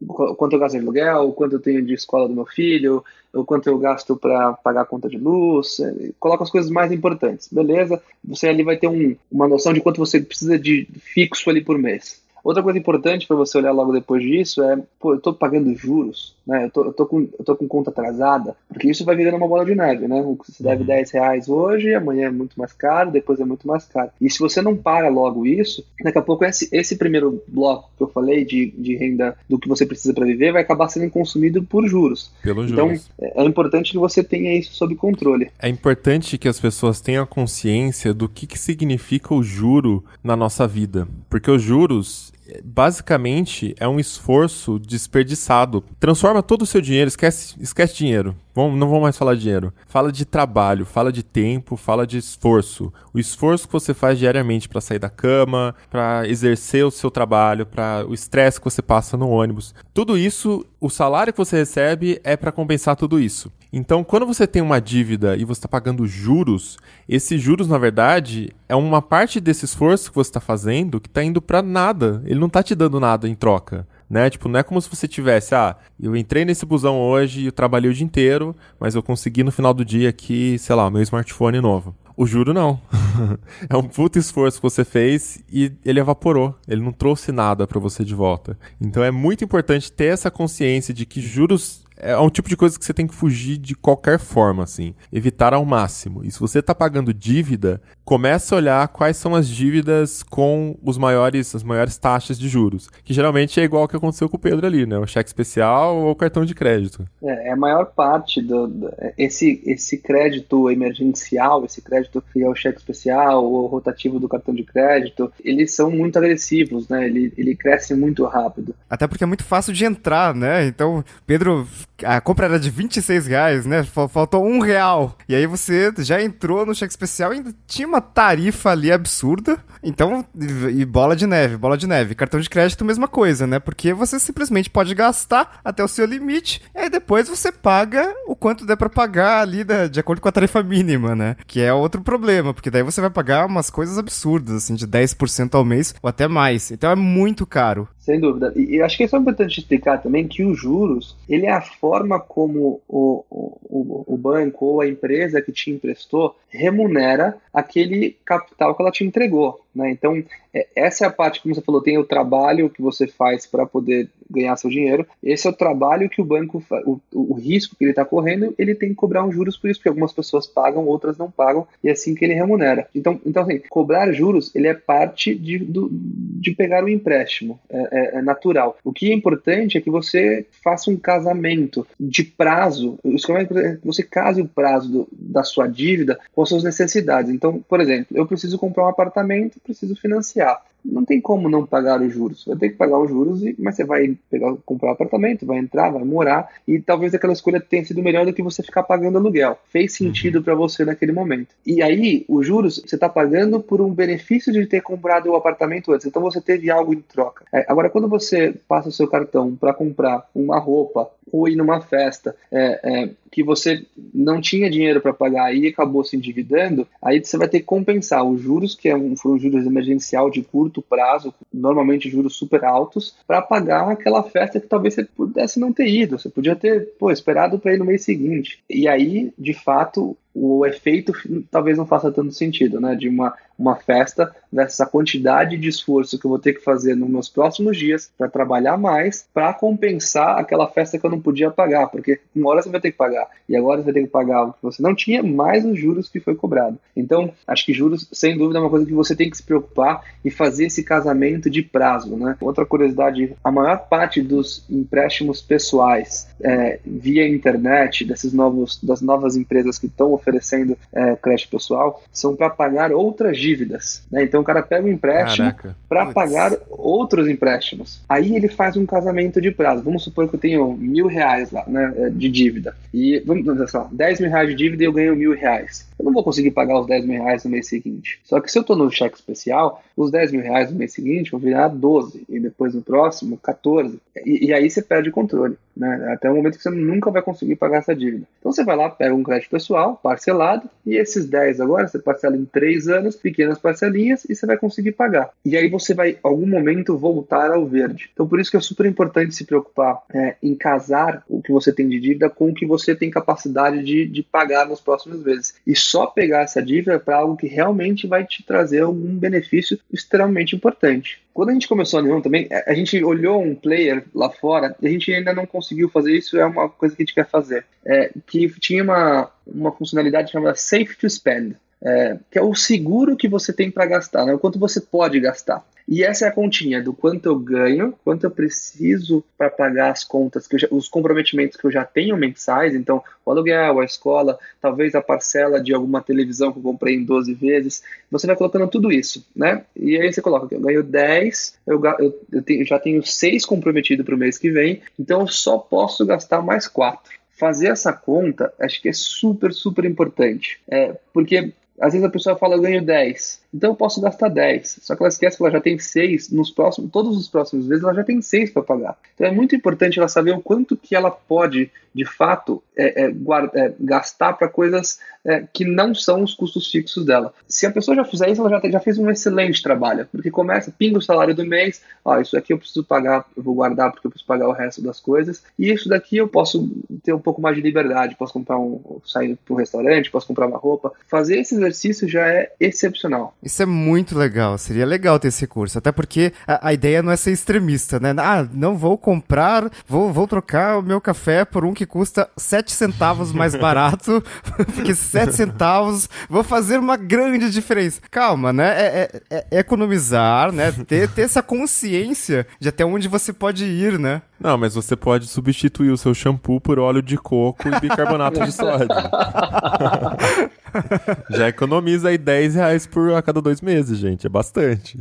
quanto eu gasto de aluguel, quanto eu tenho de escola do meu filho, o quanto eu gasto para pagar a conta de luz, é, coloca as coisas mais importantes, beleza? Você ali vai ter um, uma noção de quanto você precisa de fixo ali por mês. Outra coisa importante para você olhar logo depois disso é, pô, eu estou pagando juros, né? Eu tô, eu, tô com, eu tô com conta atrasada, porque isso vai virando uma bola de neve, né? Você deve 10 uhum. reais hoje, amanhã é muito mais caro, depois é muito mais caro. E se você não para logo isso, daqui a pouco esse, esse primeiro bloco que eu falei de, de renda do que você precisa para viver vai acabar sendo consumido por juros. Pelos então, juros. é, é importante que você tenha isso sob controle. É importante que as pessoas tenham consciência do que, que significa o juro na nossa vida. Porque os juros, basicamente é um esforço desperdiçado. Transforma todo o seu dinheiro, esquece, esquece dinheiro. Vamos, não vamos mais falar de dinheiro. Fala de trabalho, fala de tempo, fala de esforço. O esforço que você faz diariamente para sair da cama, para exercer o seu trabalho, para o estresse que você passa no ônibus. Tudo isso, o salário que você recebe é para compensar tudo isso. Então, quando você tem uma dívida e você está pagando juros, esses juros, na verdade, é uma parte desse esforço que você está fazendo que está indo para nada. Ele não está te dando nada em troca né? Tipo, não é como se você tivesse, ah, eu entrei nesse busão hoje e eu trabalhei o dia inteiro, mas eu consegui no final do dia aqui, sei lá, meu smartphone novo. O juro não. *laughs* é um puto esforço que você fez e ele evaporou. Ele não trouxe nada para você de volta. Então é muito importante ter essa consciência de que juros é um tipo de coisa que você tem que fugir de qualquer forma, assim. Evitar ao máximo. E se você está pagando dívida, comece a olhar quais são as dívidas com os maiores, as maiores taxas de juros. Que geralmente é igual ao que aconteceu com o Pedro ali, né? O cheque especial ou o cartão de crédito. É, é a maior parte do, do, esse, esse crédito emergencial, esse crédito que é o cheque especial ou o rotativo do cartão de crédito, eles são muito agressivos, né? Ele, ele cresce muito rápido. Até porque é muito fácil de entrar, né? Então, Pedro a compra era de 26 reais, né? Faltou um real. E aí você já entrou no cheque especial e ainda tinha uma tarifa ali absurda. Então, e bola de neve, bola de neve. Cartão de crédito, mesma coisa, né? Porque você simplesmente pode gastar até o seu limite. E aí depois você paga o quanto der para pagar ali da, de acordo com a tarifa mínima, né? Que é outro problema, porque daí você vai pagar umas coisas absurdas, assim, de 10% ao mês ou até mais. Então é muito caro. Sem dúvida. E, acho que é só importante explicar também que os juros, ele é a forma como o, o, o banco ou a empresa que te emprestou remunera aquele capital que ela te entregou. Né? Então, é, essa é a parte, como você falou, tem o trabalho que você faz para poder ganhar seu dinheiro. Esse é o trabalho que o banco, o, o risco que ele está correndo, ele tem que cobrar juros por isso, porque algumas pessoas pagam, outras não pagam, e é assim que ele remunera. Então, então assim, cobrar juros, ele é parte de, do, de pegar o empréstimo, é, é, é natural. O que é importante é que você faça um casamento de prazo, isso é que você case o prazo do, da sua dívida com as suas necessidades. Então, por exemplo, eu preciso comprar um apartamento, preciso financiar não tem como não pagar os juros. Vai ter que pagar os juros, mas você vai pegar, comprar um apartamento, vai entrar, vai morar, e talvez aquela escolha tenha sido melhor do que você ficar pagando aluguel. Fez uhum. sentido para você naquele momento. E aí, os juros, você está pagando por um benefício de ter comprado o apartamento antes, então você teve algo em troca. É, agora, quando você passa o seu cartão para comprar uma roupa ou ir numa festa é, é, que você não tinha dinheiro para pagar e acabou se endividando, aí você vai ter que compensar os juros, que é um, foram juros emergencial de curto prazo, normalmente juros super altos, para pagar aquela festa que talvez você pudesse não ter ido. Você podia ter pô, esperado para ir no mês seguinte. E aí, de fato, o efeito talvez não faça tanto sentido, né? De uma, uma festa dessa quantidade de esforço que eu vou ter que fazer nos meus próximos dias para trabalhar mais, para compensar aquela festa que eu não podia pagar, porque uma hora você vai ter que pagar e agora você vai ter que pagar o que você não tinha, mais os juros que foi cobrado. Então, acho que juros, sem dúvida, é uma coisa que você tem que se preocupar e fazer esse casamento de prazo, né? Outra curiosidade, a maior parte dos empréstimos pessoais é, via internet, desses novos, das novas empresas que estão oferecendo é, crédito pessoal são para pagar outras. Né? Então o cara pega um empréstimo para pagar outros empréstimos. Aí ele faz um casamento de prazo. Vamos supor que eu tenho mil reais lá né, é, de dívida. E vamos só, 10 mil reais de dívida e eu ganho mil reais. eu não vou conseguir pagar os 10 mil reais no mês seguinte. Só que se eu estou no cheque especial, os 10 mil reais no mês seguinte vão virar 12, e depois no próximo, 14. E, e aí você perde o controle, né? Até o momento que você nunca vai conseguir pagar essa dívida. Então você vai lá, pega um crédito pessoal, parcelado, e esses 10 agora você parcela em 3 anos, pequenas parcelinhas, e você vai conseguir pagar. E aí você vai, em algum momento, voltar ao verde. Então por isso que é super importante se preocupar é, em casar o que você tem de dívida com o que você tem capacidade de, de pagar nos próximos meses. E só pegar essa dívida para algo que realmente vai te trazer algum benefício extremamente importante. Quando a gente começou a Neon também, a gente olhou um player lá fora e a gente ainda não conseguiu fazer isso, é uma coisa que a gente quer fazer. É, que tinha uma, uma funcionalidade chamada Safe to Spend. É, que é o seguro que você tem para gastar, né? o quanto você pode gastar. E essa é a continha do quanto eu ganho, quanto eu preciso para pagar as contas, já, os comprometimentos que eu já tenho mensais, então o aluguel, a escola, talvez a parcela de alguma televisão que eu comprei em 12 vezes. Você vai colocando tudo isso, né? E aí você coloca que eu ganho 10, eu, eu, eu, tenho, já tenho 6 comprometido para o mês que vem, então eu só posso gastar mais 4 fazer essa conta acho que é super, super importante. É, porque às vezes a pessoa fala, eu ganho 10. Então eu posso gastar 10. Só que ela esquece que ela já tem 6 nos próximos, todos os próximos meses ela já tem 6 para pagar. Então é muito importante ela saber o quanto que ela pode, de fato, é, é, guarda, é, gastar para coisas é, que não são os custos fixos dela. Se a pessoa já fizer isso, ela já, já fez um excelente trabalho, porque começa, pinga o salário do mês, ó, isso aqui eu preciso pagar, eu vou guardar porque eu preciso pagar o resto das coisas, e isso daqui eu posso ter um pouco mais de liberdade, posso comprar um, sair para um restaurante, posso comprar uma roupa. Fazer esse exercício já é excepcional. Isso é muito legal. Seria legal ter esse curso. Até porque a, a, ideia não é ser extremista, né? Ah, não vou comprar, vou, vou trocar o meu café por um que custa 7 centavos mais *laughs* barato, *laughs* porque 7 centavos vou fazer uma grande diferença. Calma, né? É, é, é economizar, né? Ter, ter essa consciência de até onde você pode ir, né? Não, mas você pode substituir o seu shampoo por óleo de coco e bicarbonato de sódio. *laughs* Já economiza aí 10 reais por a cada dois meses, gente. É bastante.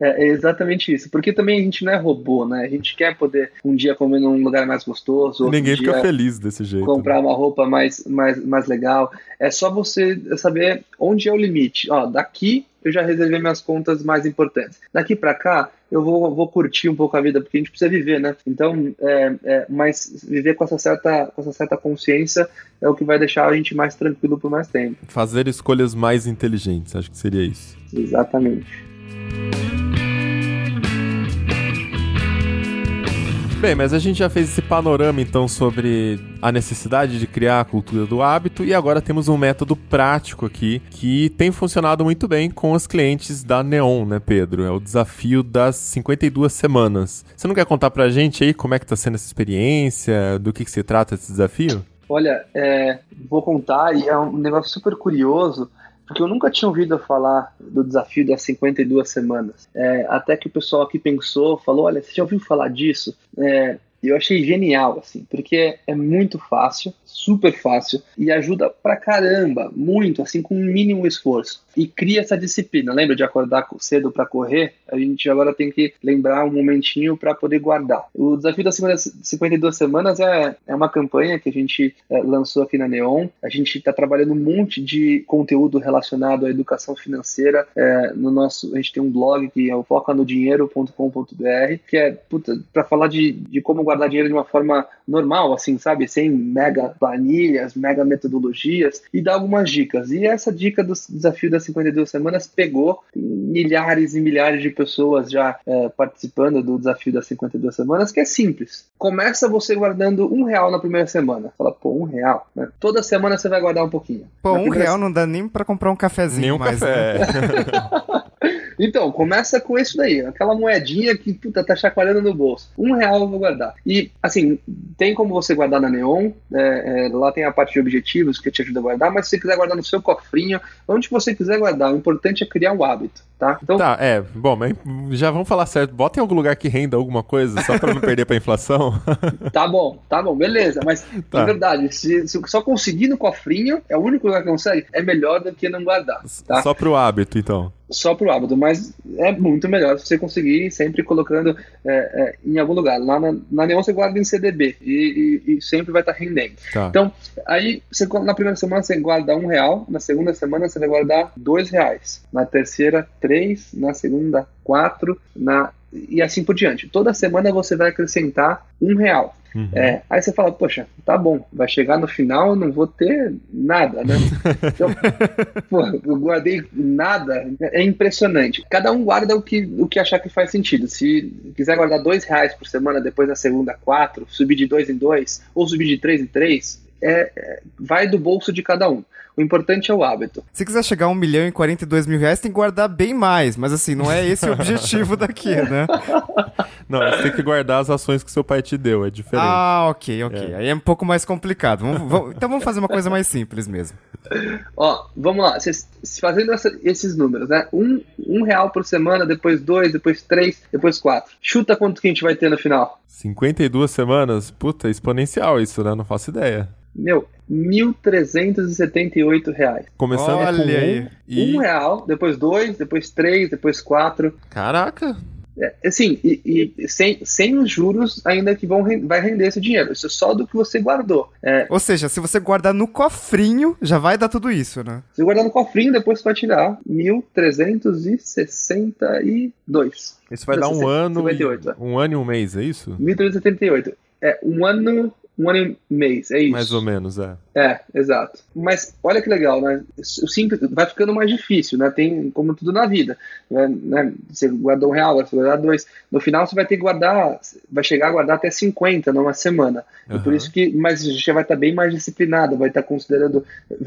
É, é, exatamente isso. Porque também a gente não é robô, né? A gente quer poder um dia comer num lugar mais gostoso. Ninguém fica feliz desse jeito. Comprar né? uma roupa mais, mais, mais legal. É só você saber onde é o limite. Ó, daqui eu já reservei minhas contas mais importantes. Daqui para cá, eu vou, vou curtir um pouco a vida, porque a gente precisa viver, né? Então, é, é, mas viver com essa, certa, com essa certa consciência é o que vai deixar a gente mais tranquilo por mais tempo. Fazer escolhas mais inteligentes, acho que seria isso. Exatamente. Bem, mas a gente já fez esse panorama então sobre a necessidade de criar a cultura do hábito e agora temos um método prático aqui que tem funcionado muito bem com os clientes da Neon, né, Pedro? É o desafio das 52 semanas. Você não quer contar pra gente aí como é que tá sendo essa experiência, do que, que se trata esse desafio? Olha, é, vou contar e é um negócio super curioso porque eu nunca tinha ouvido falar do desafio das 52 semanas. É, até que o pessoal aqui pensou, falou: olha, você já ouviu falar disso? É, eu achei genial, assim, porque é muito fácil, super fácil e ajuda pra caramba, muito, assim, com um mínimo esforço. E cria essa disciplina. Lembra de acordar cedo para correr? A gente agora tem que lembrar um momentinho para poder guardar. O desafio das 52 semanas é, é uma campanha que a gente é, lançou aqui na Neon. A gente está trabalhando um monte de conteúdo relacionado à educação financeira. É, no nosso, a gente tem um blog que é o focanodinheiro.com.br, que é para falar de, de como guardar dinheiro de uma forma normal, assim, sabe? Sem mega planilhas, mega metodologias e dar algumas dicas. E essa dica do desafio das 52 semanas pegou milhares e milhares de pessoas já é, participando do desafio das 52 semanas, que é simples. Começa você guardando um real na primeira semana. Fala, pô, um real. Né? Toda semana você vai guardar um pouquinho. Pô, na um primeira... real não dá nem para comprar um cafezinho nem um mais. Café. Né? *laughs* Então, começa com isso daí, aquela moedinha que puta, tá chacoalhando no bolso. Um real eu vou guardar. E, assim, tem como você guardar na Neon, é, é, lá tem a parte de objetivos que te ajuda a guardar, mas se você quiser guardar no seu cofrinho, onde você quiser guardar, o importante é criar um hábito, tá? Então, tá, é, bom, mas já vamos falar certo, bota em algum lugar que renda alguma coisa, só para não perder pra inflação. *laughs* tá bom, tá bom, beleza, mas tá. verdade, se, se, só conseguir no cofrinho, é o único lugar que consegue, é melhor do que não guardar, tá? Só pro hábito, então. Só pro hábito, mas é muito melhor se você conseguir sempre colocando é, é, em algum lugar. Lá na, na Neon você guarda em CDB e, e, e sempre vai estar tá rendendo. Tá. Então, aí você, na primeira semana você guarda um real, na segunda semana você vai guardar dois reais, na terceira três, na segunda quatro, na e assim por diante. Toda semana você vai acrescentar um real. Uhum. É, aí você fala, poxa, tá bom, vai chegar no final, não vou ter nada, né? *laughs* Então, pô, eu guardei nada, é impressionante. Cada um guarda o que, o que achar que faz sentido. Se quiser guardar dois reais por semana, depois na segunda quatro, subir de dois em dois, ou subir de três em três, é, vai do bolso de cada um. O importante é o hábito. Se quiser chegar a 1 milhão e 42 mil reais, tem que guardar bem mais. Mas assim, não é esse o objetivo *laughs* daqui, né? Não, você tem que guardar as ações que seu pai te deu, é diferente. Ah, ok, ok. É. Aí é um pouco mais complicado. Vamos, vamos, então vamos fazer uma coisa mais simples mesmo. Ó, vamos lá. Cês, fazendo essa, esses números, né? Um, um real por semana, depois dois, depois três, depois quatro. Chuta quanto que a gente vai ter no final. 52 semanas? Puta, exponencial isso, né? Não faço ideia. Meu, 1.378 reais. Começando Olha com um, e... um real, depois dois, depois três, depois quatro. Caraca! É, assim, e, e, sem, sem os juros ainda que vão vai render esse dinheiro. Isso é só do que você guardou. É, Ou seja, se você guardar no cofrinho, já vai dar tudo isso, né? Se guardar no cofrinho, depois você vai tirar 1.362. Isso vai dar um ano, 58, e, um ano e um mês, é isso? 1.378. É, um ano um ano e mês, é isso. Mais ou menos, é. É, exato. Mas olha que legal, né? O simples vai ficando mais difícil, né? Tem como tudo na vida. Né? né? Você guardou um real, você vai guardar dois. No final você vai ter que guardar, vai chegar a guardar até 50 numa semana. Uhum. E por isso que, mas já vai estar bem mais disciplinado, vai estar considerando,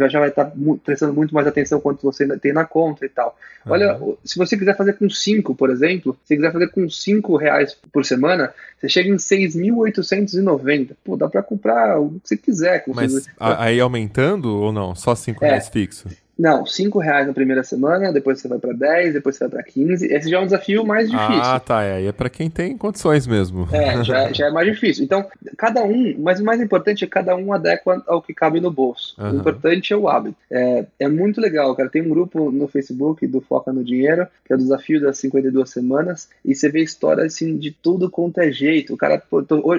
já vai estar prestando muito mais atenção quanto você tem na conta e tal. Olha, uhum. se você quiser fazer com 5, por exemplo, se quiser fazer com 5 reais por semana, você chega em 6.890. Pô, dá comprar o que você quiser. Mas aí aumentando ou não? Só 5 é. reais fixo? Não, 5 reais na primeira semana, depois você vai para 10, depois você vai para 15. Esse já é um desafio mais difícil. Ah, tá. É, aí é para quem tem condições mesmo. É, já, *laughs* já, é mais difícil. Então, cada um, mas o mais importante é cada um adequa ao que cabe no bolso. Uhum. O importante é o hábito. É, é muito legal, cara. Tem um grupo no Facebook do Foca no Dinheiro, que é o desafio das 52 semanas, e você vê histórias assim de tudo quanto é jeito. O cara, pô, tô,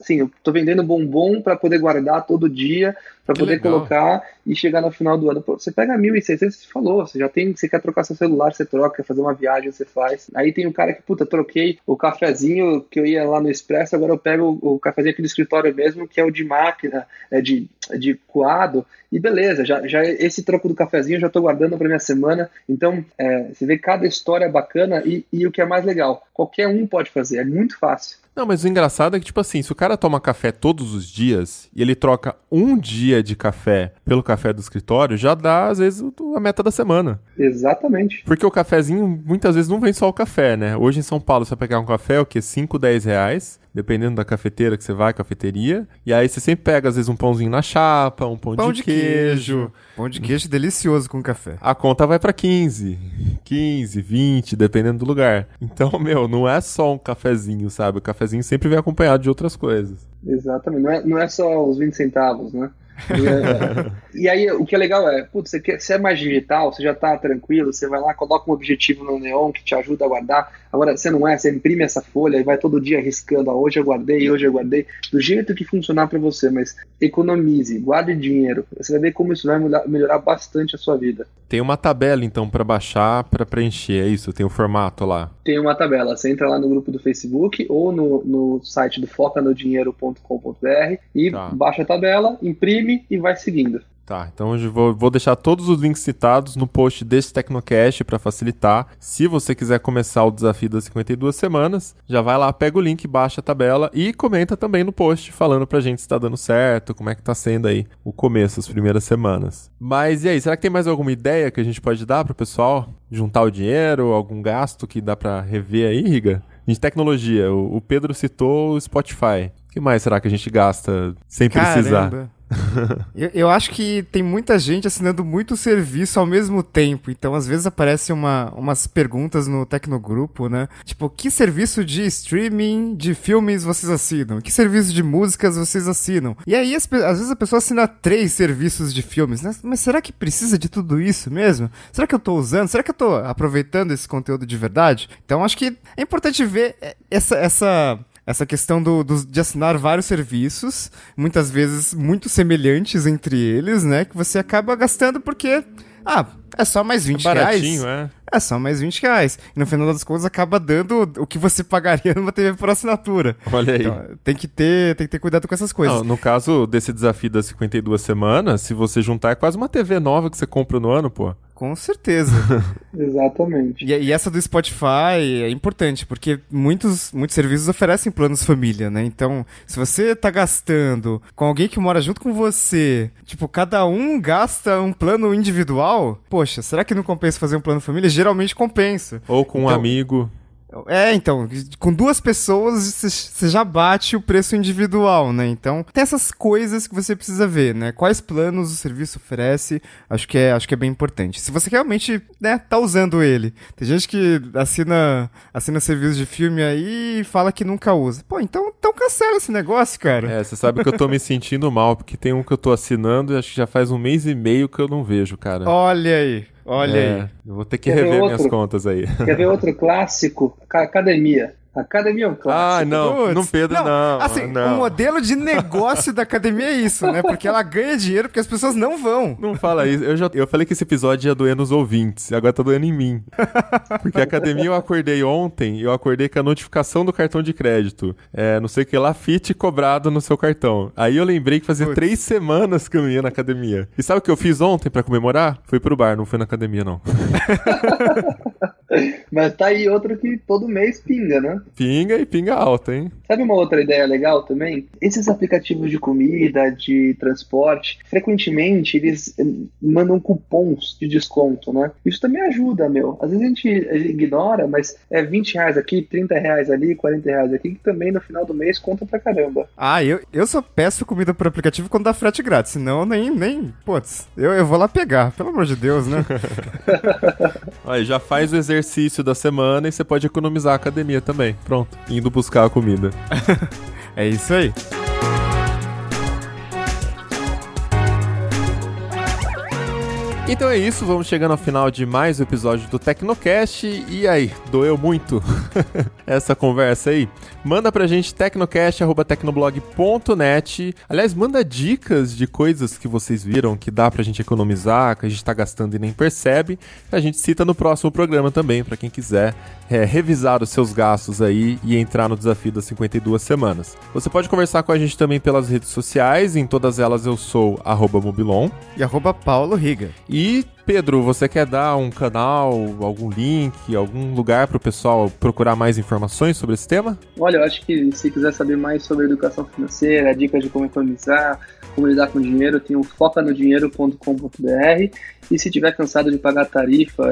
assim, eu tô vendendo bombom para poder guardar todo dia, para poder legal. colocar e chegar no final do ano. Pô, você pega 1.600, você falou, você já tem, você quer trocar seu celular, você troca, fazer uma viagem, você faz. Aí tem o cara que, puta, troquei o cafezinho que eu ia lá no Expresso, agora eu pego o, cafezinho aqui do escritório mesmo, que é o de máquina, é de, de coado, e beleza, já, já esse troco do cafezinho eu já tô guardando para minha semana. Então, é, você vê cada história bacana e, e o que é mais legal, qualquer um pode fazer, é muito fácil. Não, mas o engraçado é que, tipo assim, se o cara toma café todos os dias e ele troca um dia de café pelo café do escritório, já dá, às vezes, a meta da semana. Exatamente. Porque o cafezinho, muitas vezes, não vem só o café, né? Hoje em São Paulo, você vai pegar um café, é o quê? 5, 10 reais dependendo da cafeteira que você vai, cafeteria. E aí você sempre pega, às vezes, um pãozinho na chapa, um pão, pão de, de queijo. queijo. Pão de queijo delicioso com café. A conta vai para 15, 15, 20, dependendo do lugar. Então, *laughs* meu, não é só um cafezinho, sabe? O cafezinho sempre vem acompanhado de outras coisas. Exatamente. Não é, não é só os 20 centavos, né? *laughs* E, e, aí, o que é legal é, putz, você, quer, você é mais digital, você já tá tranquilo, você vai lá, coloca um objetivo no neon que te ajuda a guardar. Agora, você não é, você imprime essa folha e vai todo dia arriscando, ó, hoje eu guardei, hoje eu guardei, do jeito que funcionar para você, mas economize, guarde dinheiro. Você vai ver como isso vai melhorar bastante a sua vida. Tem uma tabela, então, para baixar, para preencher, é isso? Tem o um formato lá? Tem uma tabela. Você entra lá no grupo do Facebook ou no, no site do focanodinheiro.com.br e tá. baixa a tabela, imprime e vai seguindo. Tá, então eu vou, vou deixar todos os links citados no post desse Tecnocast para facilitar. Se você quiser começar o desafio das 52 semanas, já vai lá, pega o link, baixa a tabela e comenta também no post falando pra gente se tá dando certo, como é que tá sendo aí o começo, as primeiras semanas. Mas e aí, será que tem mais alguma ideia que a gente pode dar pro pessoal? Juntar o dinheiro, algum gasto que dá para rever aí, Riga? De tecnologia, o Pedro citou o Spotify. O que mais será que a gente gasta sem Caramba. precisar? *laughs* eu, eu, acho que tem muita gente assinando muito serviço ao mesmo tempo. Então, às vezes aparecem uma, umas perguntas no Tecnogrupo, né? Tipo, que serviço de streaming de filmes vocês assinam? Que serviço de músicas vocês assinam? E aí, às, às vezes a pessoa assina três serviços de filmes, né? Mas será que precisa de tudo isso mesmo? Será que eu tô usando? Será que eu tô aproveitando esse conteúdo de verdade? Então, acho que é importante ver essa, essa essa questão do, do, de assinar vários serviços, muitas vezes muito semelhantes entre eles, né? Que você acaba gastando porque, ah, é só mais 20 é reais. É. é só mais 20 reais. E no final das contas acaba dando o que você pagaria *laughs* numa TV por assinatura. Olha aí. Então, tem que ter, tem que ter cuidado com essas coisas. Não, no caso desse desafio das 52 semanas, se você juntar é quase uma TV nova que você compra no ano, pô. Com certeza. *laughs* Exatamente. E, e, essa do Spotify é importante, porque muitos, muitos serviços oferecem planos família, né? Então, se você tá gastando com alguém que mora junto com você, tipo, cada um gasta um plano individual, poxa, será que não compensa fazer um plano família? Geralmente compensa. Ou com então, um amigo. É, então, com duas pessoas você já bate o preço individual, né? Então, tem essas coisas que você precisa ver, né? Quais planos o serviço oferece, acho que é, acho que é bem importante. Se você realmente, né, tá usando ele. Tem gente que assina, assina serviço de filme aí e fala que nunca usa. Pô, então, então cancela esse negócio, cara. É, você sabe que eu tô me sentindo mal, porque tem um que eu tô assinando e acho que já faz um mês e meio que eu não vejo, cara. Olha aí. Olha é, aí. Eu vou ter que Quer rever minhas contas aí. Quer ver outro clássico? Academia. Academia é um clássico. Ah, não, Puts, não, Pedro, não. não assim, não. o modelo de negócio da academia é isso, né? Porque ela ganha dinheiro porque as pessoas não vão. Não fala isso. Eu, já, eu falei que esse episódio ia doer nos ouvintes, agora tá doendo em mim. Porque a academia eu acordei ontem, eu acordei com a notificação do cartão de crédito. É, não sei o que lá, fit cobrado no seu cartão. Aí eu lembrei que fazia Puts. três semanas que eu não ia na academia. E sabe o que eu fiz ontem para comemorar? Fui pro bar, não fui na academia, não. *laughs* Mas tá aí outro que todo mês pinga, né? Pinga e pinga alta, hein? Sabe uma outra ideia legal também? Esses aplicativos de comida, de transporte, frequentemente eles eh, mandam cupons de desconto, né? Isso também ajuda, meu. Às vezes a gente ignora, mas é 20 reais aqui, 30 reais ali, 40 reais aqui, que também no final do mês conta pra caramba. Ah, eu, eu só peço comida por aplicativo quando dá frete grátis, senão nem, nem, putz, eu, eu vou lá pegar, pelo amor de Deus, né? *laughs* Olha, já faz o exercício da semana e você pode economizar a academia também. Pronto, indo buscar a comida. *laughs* é isso aí. Então é isso, vamos chegando ao final de mais um episódio do Tecnocast. E aí, doeu muito *laughs* essa conversa aí? Manda pra gente tecnocast.tecnoblog.net. Aliás, manda dicas de coisas que vocês viram que dá pra gente economizar, que a gente tá gastando e nem percebe. A gente cita no próximo programa também, para quem quiser é, revisar os seus gastos aí e entrar no desafio das 52 semanas. Você pode conversar com a gente também pelas redes sociais, em todas elas eu sou mobilon e arroba Paulo Riga. E Pedro, você quer dar um canal, algum link, algum lugar para o pessoal procurar mais informações sobre esse tema? Olha, eu acho que se quiser saber mais sobre educação financeira, dicas de como economizar, como lidar com dinheiro, tem o focanodinheiro.com.br e se tiver cansado de pagar tarifa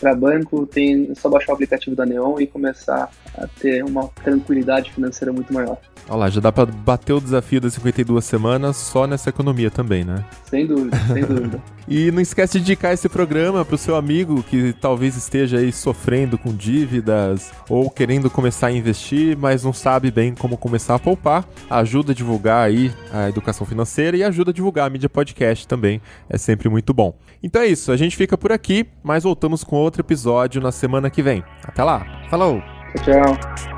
para banco, tem é só baixar o aplicativo da Neon e começar a ter uma tranquilidade financeira muito maior. Olha lá, já dá para bater o desafio das 52 semanas só nessa economia também, né? Sem dúvida, sem dúvida. *laughs* e não esquece de indicar esse programa para o seu amigo que talvez esteja aí sofrendo com dívidas ou querendo começar a investir, mas não sabe bem como começar a poupar. Ajuda a divulgar aí a educação financeira e ajuda a divulgar a mídia podcast também. É sempre muito bom. Então é isso, a gente fica por aqui, mas voltamos com outro episódio na semana que vem. Até lá. Falou. Tchau.